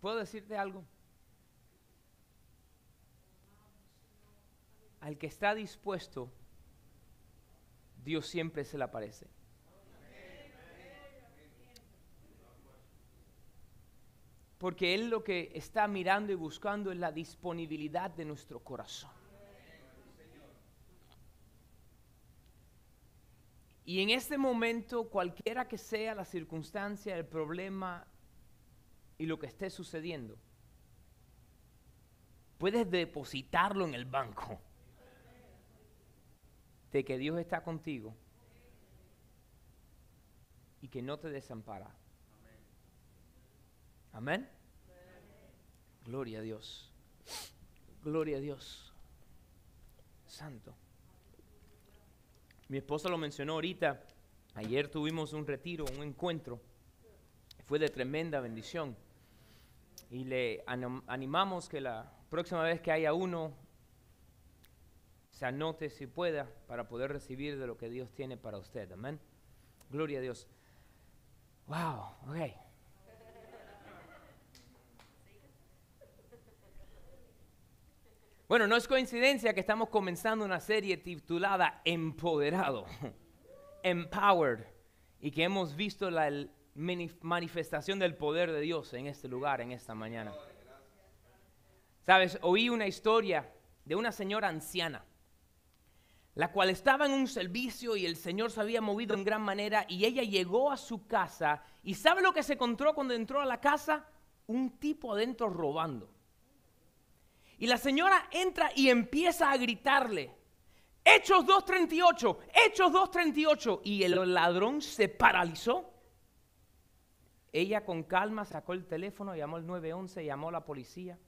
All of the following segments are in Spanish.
¿Puedo decirte algo? Al que está dispuesto, Dios siempre se le aparece. Porque Él lo que está mirando y buscando es la disponibilidad de nuestro corazón. Y en este momento, cualquiera que sea la circunstancia, el problema y lo que esté sucediendo, puedes depositarlo en el banco de que Dios está contigo y que no te desampara. Amén. Gloria a Dios. Gloria a Dios. Santo. Mi esposa lo mencionó ahorita. Ayer tuvimos un retiro, un encuentro. Fue de tremenda bendición. Y le animamos que la próxima vez que haya uno, se anote si pueda para poder recibir de lo que Dios tiene para usted. Amén. Gloria a Dios. Wow, ok. Bueno, no es coincidencia que estamos comenzando una serie titulada Empoderado, Empowered, y que hemos visto la manifestación del poder de Dios en este lugar, en esta mañana. Sabes, oí una historia de una señora anciana, la cual estaba en un servicio y el Señor se había movido en gran manera y ella llegó a su casa y ¿sabe lo que se encontró cuando entró a la casa? Un tipo adentro robando. Y la señora entra y empieza a gritarle, Hechos 2.38, Hechos 2.38. Y el ladrón se paralizó. Ella con calma sacó el teléfono, llamó al 911, llamó a la policía.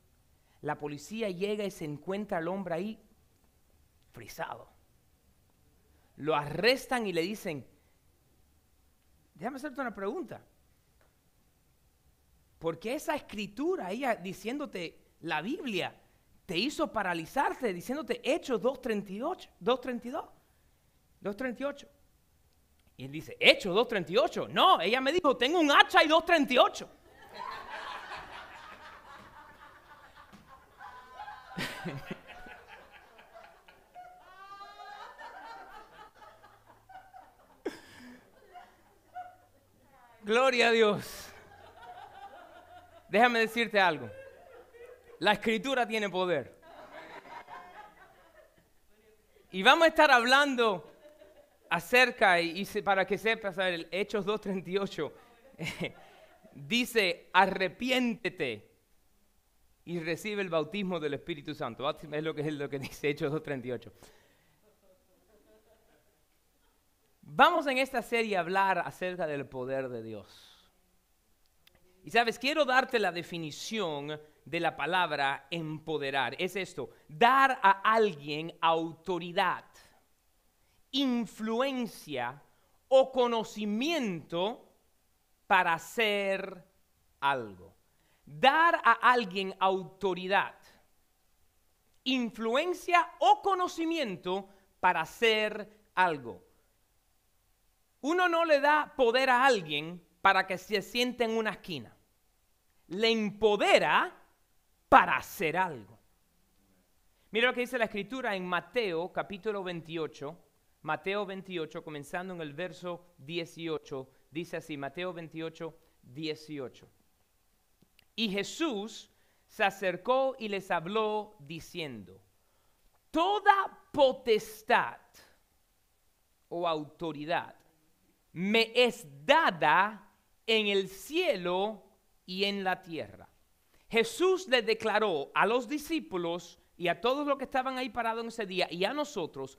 La policía llega y se encuentra al hombre ahí frisado. Lo arrestan y le dicen, déjame hacerte una pregunta. ¿Por qué esa escritura, ella diciéndote la Biblia, te hizo paralizarte diciéndote Hechos 2.38, 2.32, 2.38. Y él dice, Hechos 2.38. No, ella me dijo, tengo un hacha y 2.38. Gloria a Dios. Déjame decirte algo. La escritura tiene poder. Y vamos a estar hablando acerca, y, para que sepas, el Hechos 2.38 dice, arrepiéntete y recibe el bautismo del Espíritu Santo. Es lo que, es lo que dice Hechos 2.38. Vamos en esta serie a hablar acerca del poder de Dios. Y sabes, quiero darte la definición de la palabra empoderar. Es esto, dar a alguien autoridad, influencia o conocimiento para hacer algo. Dar a alguien autoridad, influencia o conocimiento para hacer algo. Uno no le da poder a alguien para que se siente en una esquina. Le empodera para hacer algo. Mira lo que dice la escritura en Mateo capítulo 28, Mateo 28, comenzando en el verso 18, dice así, Mateo 28, 18. Y Jesús se acercó y les habló diciendo, toda potestad o autoridad me es dada en el cielo y en la tierra. Jesús le declaró a los discípulos y a todos los que estaban ahí parados en ese día y a nosotros,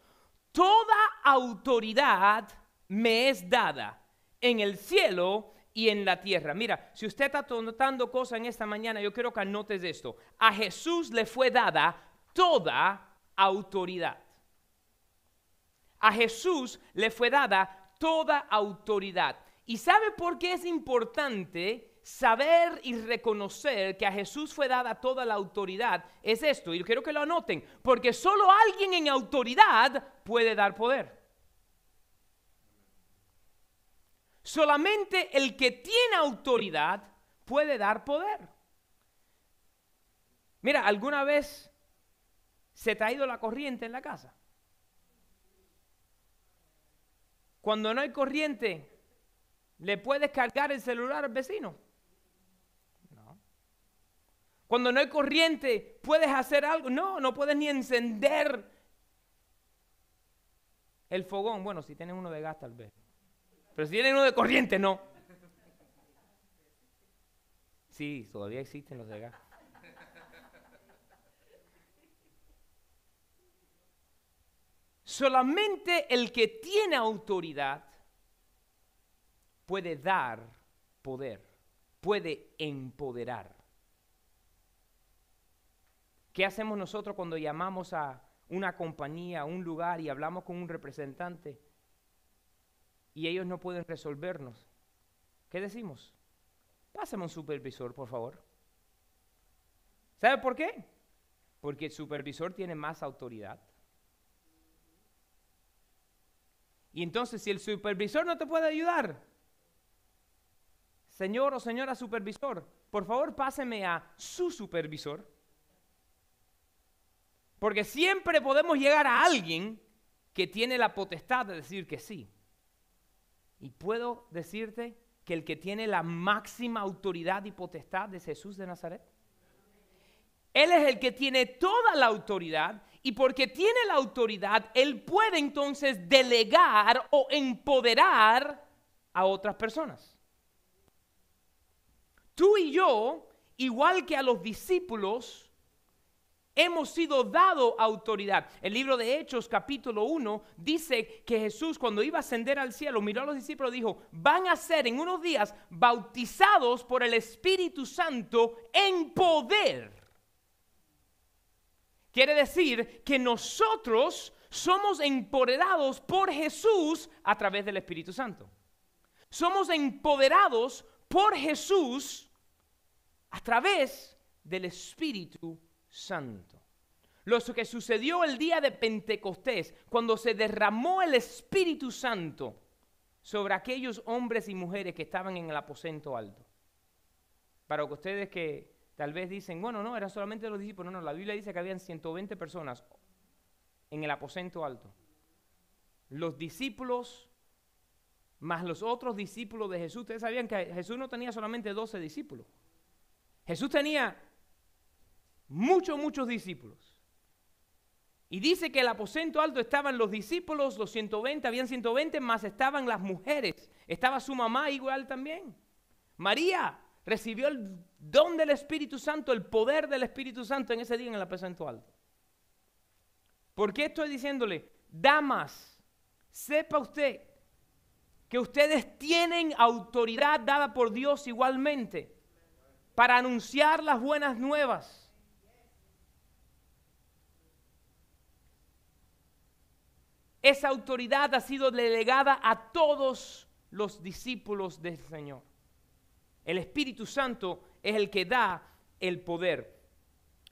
toda autoridad me es dada en el cielo y en la tierra. Mira, si usted está notando cosas en esta mañana, yo quiero que anotes esto. A Jesús le fue dada toda autoridad. A Jesús le fue dada toda autoridad. ¿Y sabe por qué es importante saber y reconocer que a Jesús fue dada toda la autoridad es esto, y quiero que lo anoten, porque solo alguien en autoridad puede dar poder. Solamente el que tiene autoridad puede dar poder. Mira, ¿alguna vez se te ha ido la corriente en la casa? Cuando no hay corriente, ¿le puedes cargar el celular al vecino? Cuando no hay corriente, ¿puedes hacer algo? No, no puedes ni encender el fogón. Bueno, si tienes uno de gas tal vez. Pero si tienes uno de corriente, no. Sí, todavía existen los de gas. Solamente el que tiene autoridad puede dar poder, puede empoderar. ¿Qué hacemos nosotros cuando llamamos a una compañía, a un lugar y hablamos con un representante y ellos no pueden resolvernos? ¿Qué decimos? Pásame un supervisor, por favor. ¿Sabe por qué? Porque el supervisor tiene más autoridad. Y entonces, si el supervisor no te puede ayudar, señor o señora supervisor, por favor páseme a su supervisor. Porque siempre podemos llegar a alguien que tiene la potestad de decir que sí. Y puedo decirte que el que tiene la máxima autoridad y potestad es Jesús de Nazaret. Él es el que tiene toda la autoridad y porque tiene la autoridad, Él puede entonces delegar o empoderar a otras personas. Tú y yo, igual que a los discípulos, hemos sido dado autoridad. El libro de Hechos capítulo 1 dice que Jesús cuando iba a ascender al cielo miró a los discípulos y dijo, van a ser en unos días bautizados por el Espíritu Santo en poder. Quiere decir que nosotros somos empoderados por Jesús a través del Espíritu Santo. Somos empoderados por Jesús a través del Espíritu Santo. Lo que sucedió el día de Pentecostés, cuando se derramó el Espíritu Santo sobre aquellos hombres y mujeres que estaban en el aposento alto. Para que ustedes que Tal vez dicen, bueno, no, eran solamente los discípulos. No, no, la Biblia dice que habían 120 personas en el aposento alto. Los discípulos más los otros discípulos de Jesús. Ustedes sabían que Jesús no tenía solamente 12 discípulos. Jesús tenía muchos, muchos discípulos. Y dice que el aposento alto estaban los discípulos, los 120, habían 120, más estaban las mujeres. Estaba su mamá igual también. María, recibió el don del Espíritu Santo, el poder del Espíritu Santo en ese día en el aposento alto. ¿Por qué estoy diciéndole, damas, sepa usted que ustedes tienen autoridad dada por Dios igualmente para anunciar las buenas nuevas? Esa autoridad ha sido delegada a todos los discípulos del Señor. El Espíritu Santo es el que da el poder.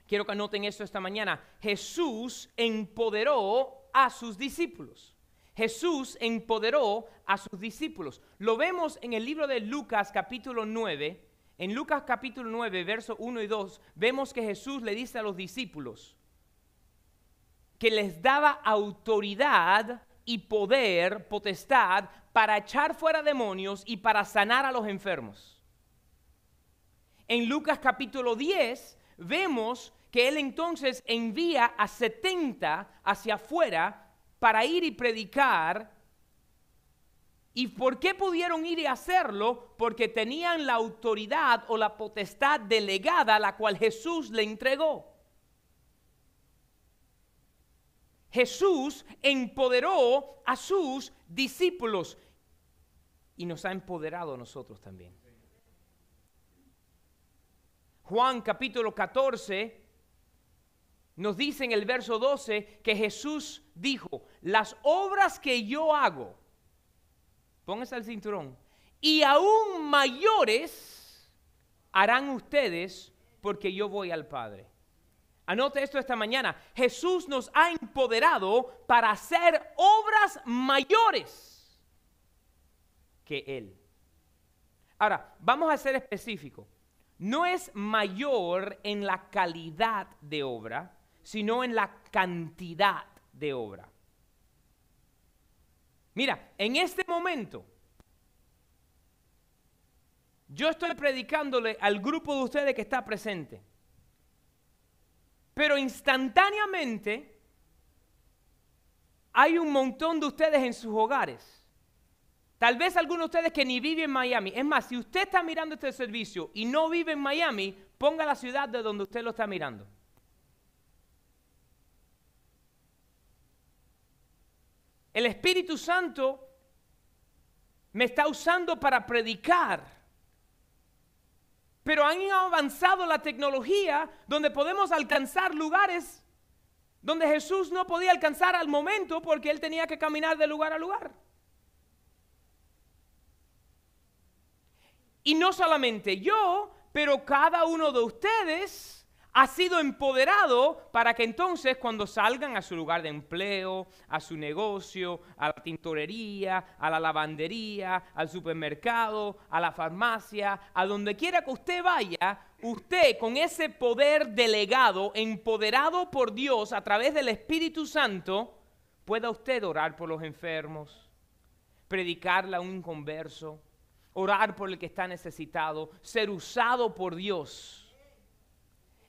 Quiero que anoten esto esta mañana. Jesús empoderó a sus discípulos. Jesús empoderó a sus discípulos. Lo vemos en el libro de Lucas capítulo 9. En Lucas capítulo 9, versos 1 y 2, vemos que Jesús le dice a los discípulos que les daba autoridad y poder, potestad, para echar fuera demonios y para sanar a los enfermos en Lucas capítulo 10 vemos que él entonces envía a 70 hacia afuera para ir y predicar. ¿Y por qué pudieron ir y hacerlo? Porque tenían la autoridad o la potestad delegada la cual Jesús le entregó. Jesús empoderó a sus discípulos y nos ha empoderado a nosotros también. Juan capítulo 14 nos dice en el verso 12 que Jesús dijo, las obras que yo hago, póngase el cinturón, y aún mayores harán ustedes porque yo voy al Padre. Anote esto esta mañana. Jesús nos ha empoderado para hacer obras mayores que Él. Ahora, vamos a ser específicos. no es mayor en la calidad de obra, sino en la cantidad de obra. Mira, en este momento, yo estoy predicándole al grupo de ustedes que está presente. Pero instantáneamente hay un montón de ustedes en sus hogares. Tal vez algunos de ustedes que ni viven en Miami. Es más, si usted está mirando este servicio y no vive en Miami, ponga la ciudad de donde usted lo está mirando. El Espíritu Santo me está usando para predicar pero han avanzado la tecnología donde podemos alcanzar lugares donde Jesús no podía alcanzar al momento porque él tenía que caminar de lugar a lugar. Y no solamente yo, pero cada uno de ustedes ha sido empoderado para que entonces cuando salgan a su lugar de empleo, a su negocio, a la tintorería, a la lavandería, al supermercado, a la farmacia, a donde quiera que usted vaya, usted con ese poder delegado, empoderado por Dios a través del Espíritu Santo, pueda usted orar por los enfermos, predicarle a un converso, orar por el que está necesitado, ser usado por Dios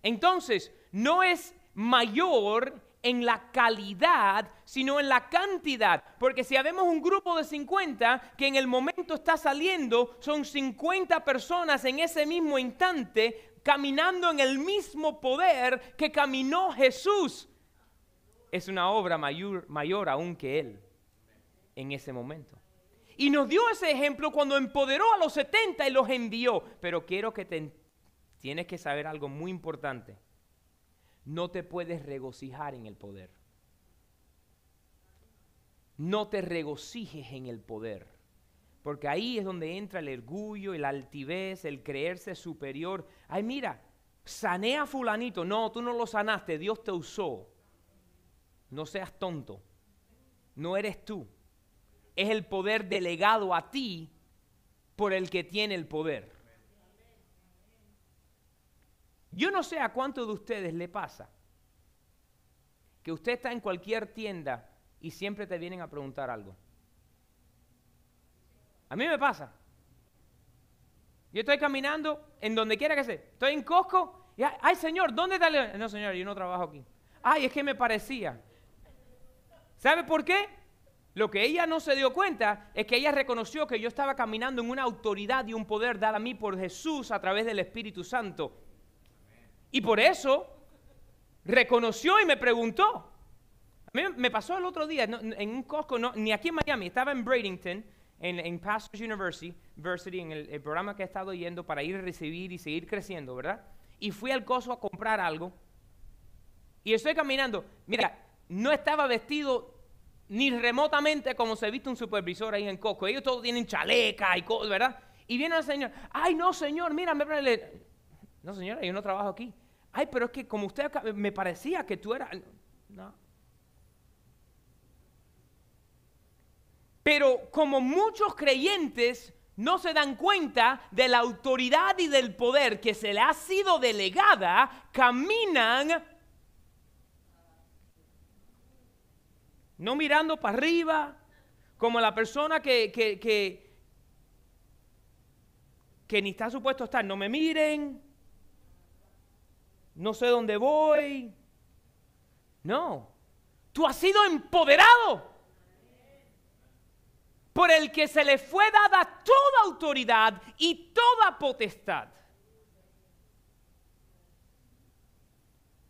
entonces, no es mayor en la calidad, sino en la cantidad. Porque si habemos un grupo de 50 que en el momento está saliendo, son 50 personas en ese mismo instante caminando en el mismo poder que caminó Jesús. Es una obra mayor, mayor aún que Él en ese momento. Y nos dio ese ejemplo cuando empoderó a los 70 y los envió. Pero quiero que te tienes que saber algo muy importante. No te puedes regocijar en el poder. No te regocijes en el poder. Porque ahí es donde entra el orgullo, el altivez, el creerse superior. Ay, mira, sané a fulanito. No, tú no lo sanaste, Dios te usó. No seas tonto. No eres tú. Es el poder delegado a ti por el que tiene el poder. Yo no sé a cuántos de ustedes le pasa que usted está en cualquier tienda y siempre te vienen a preguntar algo. A mí me pasa. Yo estoy caminando en donde quiera que sea. Estoy en Costco y, ay, señor, ¿dónde está el... No, señor, yo no trabajo aquí. Ay, es que me parecía. ¿Sabe por qué? Lo que ella no se dio cuenta es que ella reconoció que yo estaba caminando en una autoridad y un poder dada a mí por Jesús a través del Espíritu Santo. Y por eso reconoció y me preguntó. A mí me pasó el otro día en un Costco, ni aquí en Miami, estaba en Bradenton, en, Pastors University, University, en el, programa que he estado yendo para ir a recibir y seguir creciendo, ¿verdad? Y fui al Costco a comprar algo. Y estoy caminando. Mira, no estaba vestido ni remotamente como se viste un supervisor ahí en Costco. Ellos todos tienen chaleca y cosas, ¿verdad? Y viene el señor, ay no señor, mira, me no, señora, yo no trabajo aquí. Ay, pero es que como usted me parecía que tú eras... No. Pero como muchos creyentes no se dan cuenta de la autoridad y del poder que se le ha sido delegada, caminan no mirando para arriba, como la persona que, que, que, que ni está supuesto estar, no me miren, no sé dónde voy. No, tú has sido empoderado por el que se le fue dada toda autoridad y toda potestad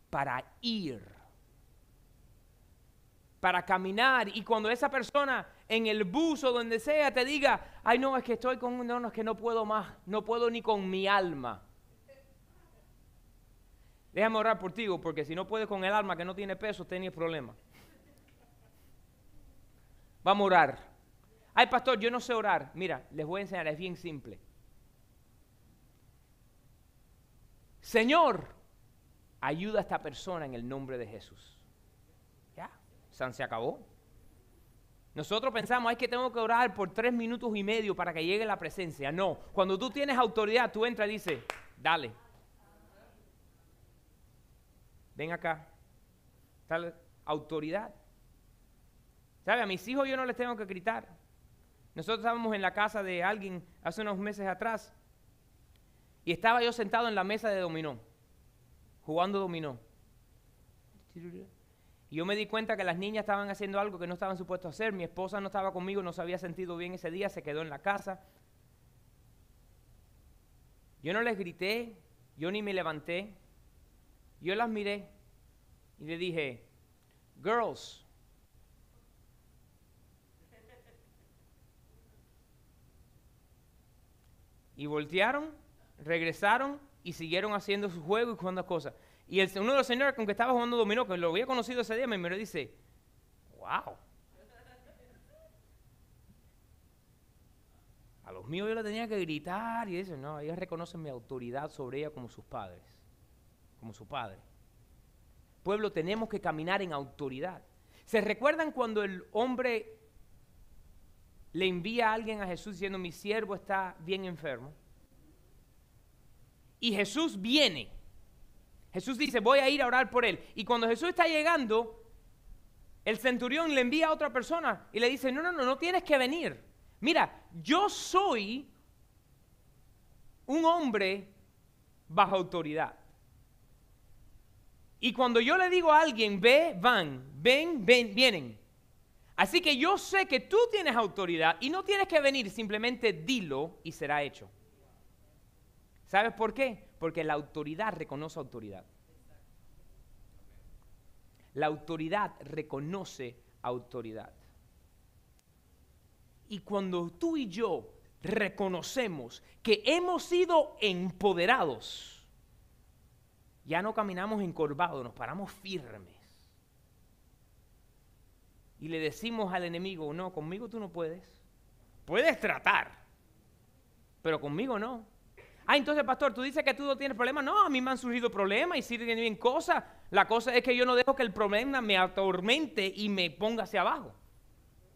para ir, para caminar. Y cuando esa persona en el bus o donde sea te diga, ay no, es que estoy con, no, no, es que no puedo más, no puedo ni con mi alma. Déjame orar por ti, porque si no puedes con el alma que no tiene peso, tienes problema. Vamos a orar. Ay, pastor, yo no sé orar. Mira, les voy a enseñar, es bien simple. Señor, ayuda a esta persona en el nombre de Jesús. Ya, San se acabó. Nosotros pensamos, ay, que tengo que orar por tres minutos y medio para que llegue la presencia. No, cuando tú tienes autoridad, tú entras y dices, Dale. Ven acá. Tal autoridad. ¿Sabe? A mis hijos yo no les tengo que gritar. Nosotros estábamos en la casa de alguien hace unos meses atrás y estaba yo sentado en la mesa de dominó, jugando dominó. Y yo me di cuenta que las niñas estaban haciendo algo que no estaban supuestos a hacer. Mi esposa no estaba conmigo, no se había sentido bien ese día, se quedó en la casa. Yo no les grité, yo ni me levanté. Yo las miré y le dije, girls, y voltearon, regresaron y siguieron haciendo su juego y jugando cosas. Y el, uno de los señores con que estaba jugando dominó, que lo había conocido ese día, me miró y dice, wow. A los míos yo le tenía que gritar y dice, no, ellos reconocen mi autoridad sobre ella como sus padres, como su padre. Pueblo, tenemos que caminar en autoridad. ¿Se recuerdan cuando el hombre le envía a alguien a Jesús diciendo, mi siervo está bien enfermo? Y Jesús viene Jesús dice, voy a ir a orar por él. Y cuando Jesús está llegando, el centurión le envía a otra persona y le dice, no, no, no, no tienes que venir. Mira, yo soy un hombre bajo autoridad. Y cuando yo le digo a alguien, ve, van, ven, ven, vienen. Así que yo sé que tú tienes autoridad y no tienes que venir, simplemente dilo y será hecho. ¿Sabes por qué? Porque la autoridad reconoce autoridad. La autoridad reconoce autoridad. Y cuando tú y yo reconocemos que hemos sido empoderados, ya no caminamos encorvados, nos paramos firmes. Y le decimos al enemigo, no, conmigo tú no puedes. Puedes tratar, pero conmigo no. Ah, entonces, pastor, tú dices que tú no tienes problemas. No, a mí me han surgido problemas y siguen bien cosas. La cosa es que yo no dejo que el problema me atormente y me ponga hacia abajo.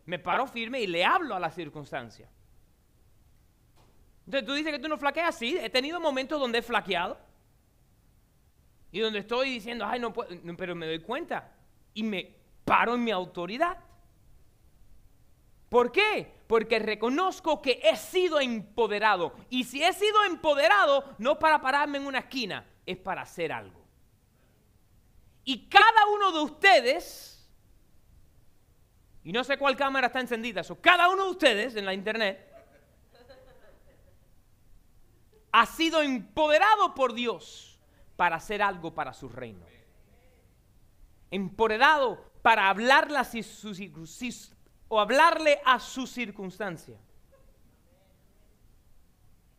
Me paro firme y le hablo a la circunstancia. Entonces, tú dices que tú no flaqueas. Sí, he tenido momentos donde he flaqueado. Y donde estoy diciendo, ay, no puedo, pero me doy cuenta. Y me paro en mi autoridad. ¿Por qué? Porque reconozco que he sido empoderado. Y si he sido empoderado, no para pararme en una esquina, es para hacer algo. Y cada uno de ustedes, y no sé cuál cámara está encendida, o cada uno de ustedes en la internet, ha sido empoderado por Dios para hacer algo para su reino. Empoderado para hablar las, sus, o hablarle a su circunstancia.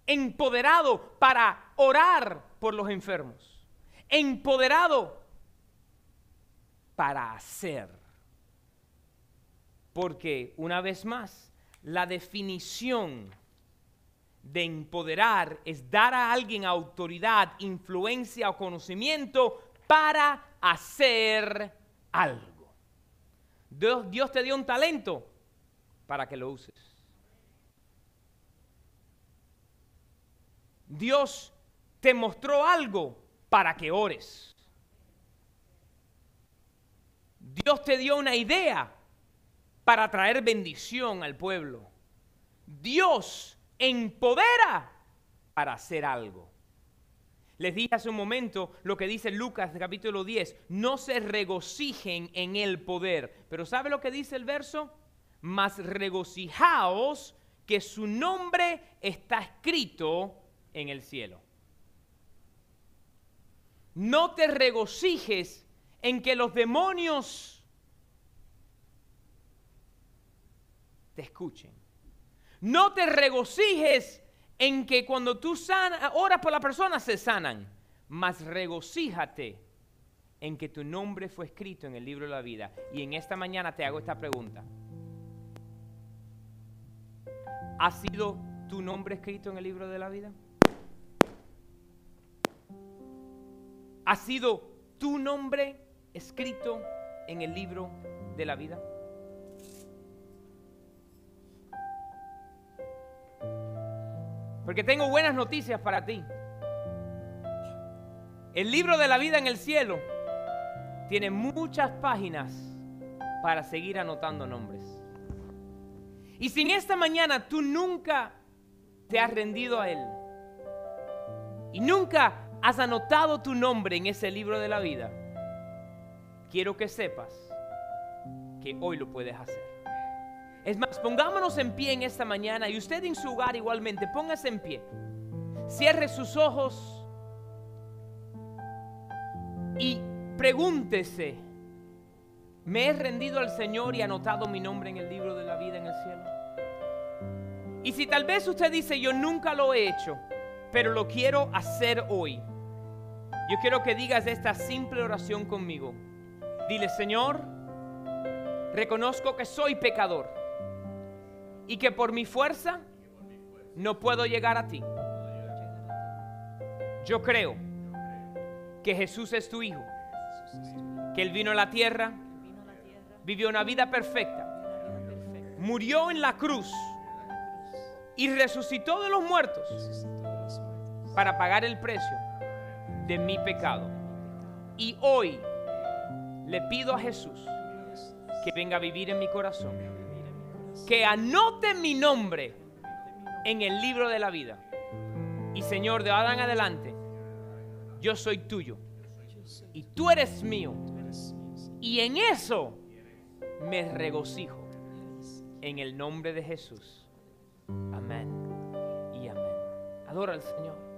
Empoderado para orar por los enfermos. Empoderado para hacer. Porque, una vez más, la definición de empoderar es dar a alguien autoridad, influencia o conocimiento para hacer algo. Dios, te dio un talento para que lo uses. Dios te mostró algo para que ores. Dios te dio una idea para traer bendición al pueblo. Dios empodera para hacer algo. Les dije hace un momento lo que dice Lucas capítulo 10, no se regocijen en el poder. Pero ¿sabe lo que dice el verso? Mas regocijaos que su nombre está escrito en el cielo. No te regocijes en que los demonios te escuchen. No te regocijes en que cuando tú sana, oras por la persona se sanan, mas regocíjate en que tu nombre fue escrito en el libro de la vida. Y en esta mañana te hago esta pregunta. ¿Ha sido tu nombre escrito en el libro de la vida? ¿Ha sido tu nombre escrito en el libro de la vida? Porque tengo buenas noticias para ti. El libro de la vida en el cielo tiene muchas páginas para seguir anotando nombres. Y si en esta mañana tú nunca te has rendido a Él y nunca has anotado tu nombre en ese libro de la vida, quiero que sepas que hoy lo puedes hacer. Es más, pongámonos en pie en esta mañana y usted en su hogar igualmente, póngase en pie. Cierre sus ojos y pregúntese, ¿me he rendido al Señor y anotado mi nombre en el libro de la vida en el cielo? Y si tal vez usted dice, yo nunca lo he hecho, pero lo quiero hacer hoy, yo quiero que digas esta simple oración conmigo. Dile, Señor, reconozco que soy pecador y que por mi fuerza no puedo llegar a ti. Yo creo que Jesús es tu Hijo, que Él vino a la tierra, vivió una vida perfecta, murió en la cruz y resucitó de los muertos para pagar el precio de mi pecado. Y hoy le pido a Jesús que venga a vivir en mi corazón, que anote mi nombre en el libro de la vida. Y Señor, de ahora en adelante, yo soy tuyo y tú eres mío. Y en eso me regocijo. En el nombre de Jesús. Amén y amén. Adora al Señor.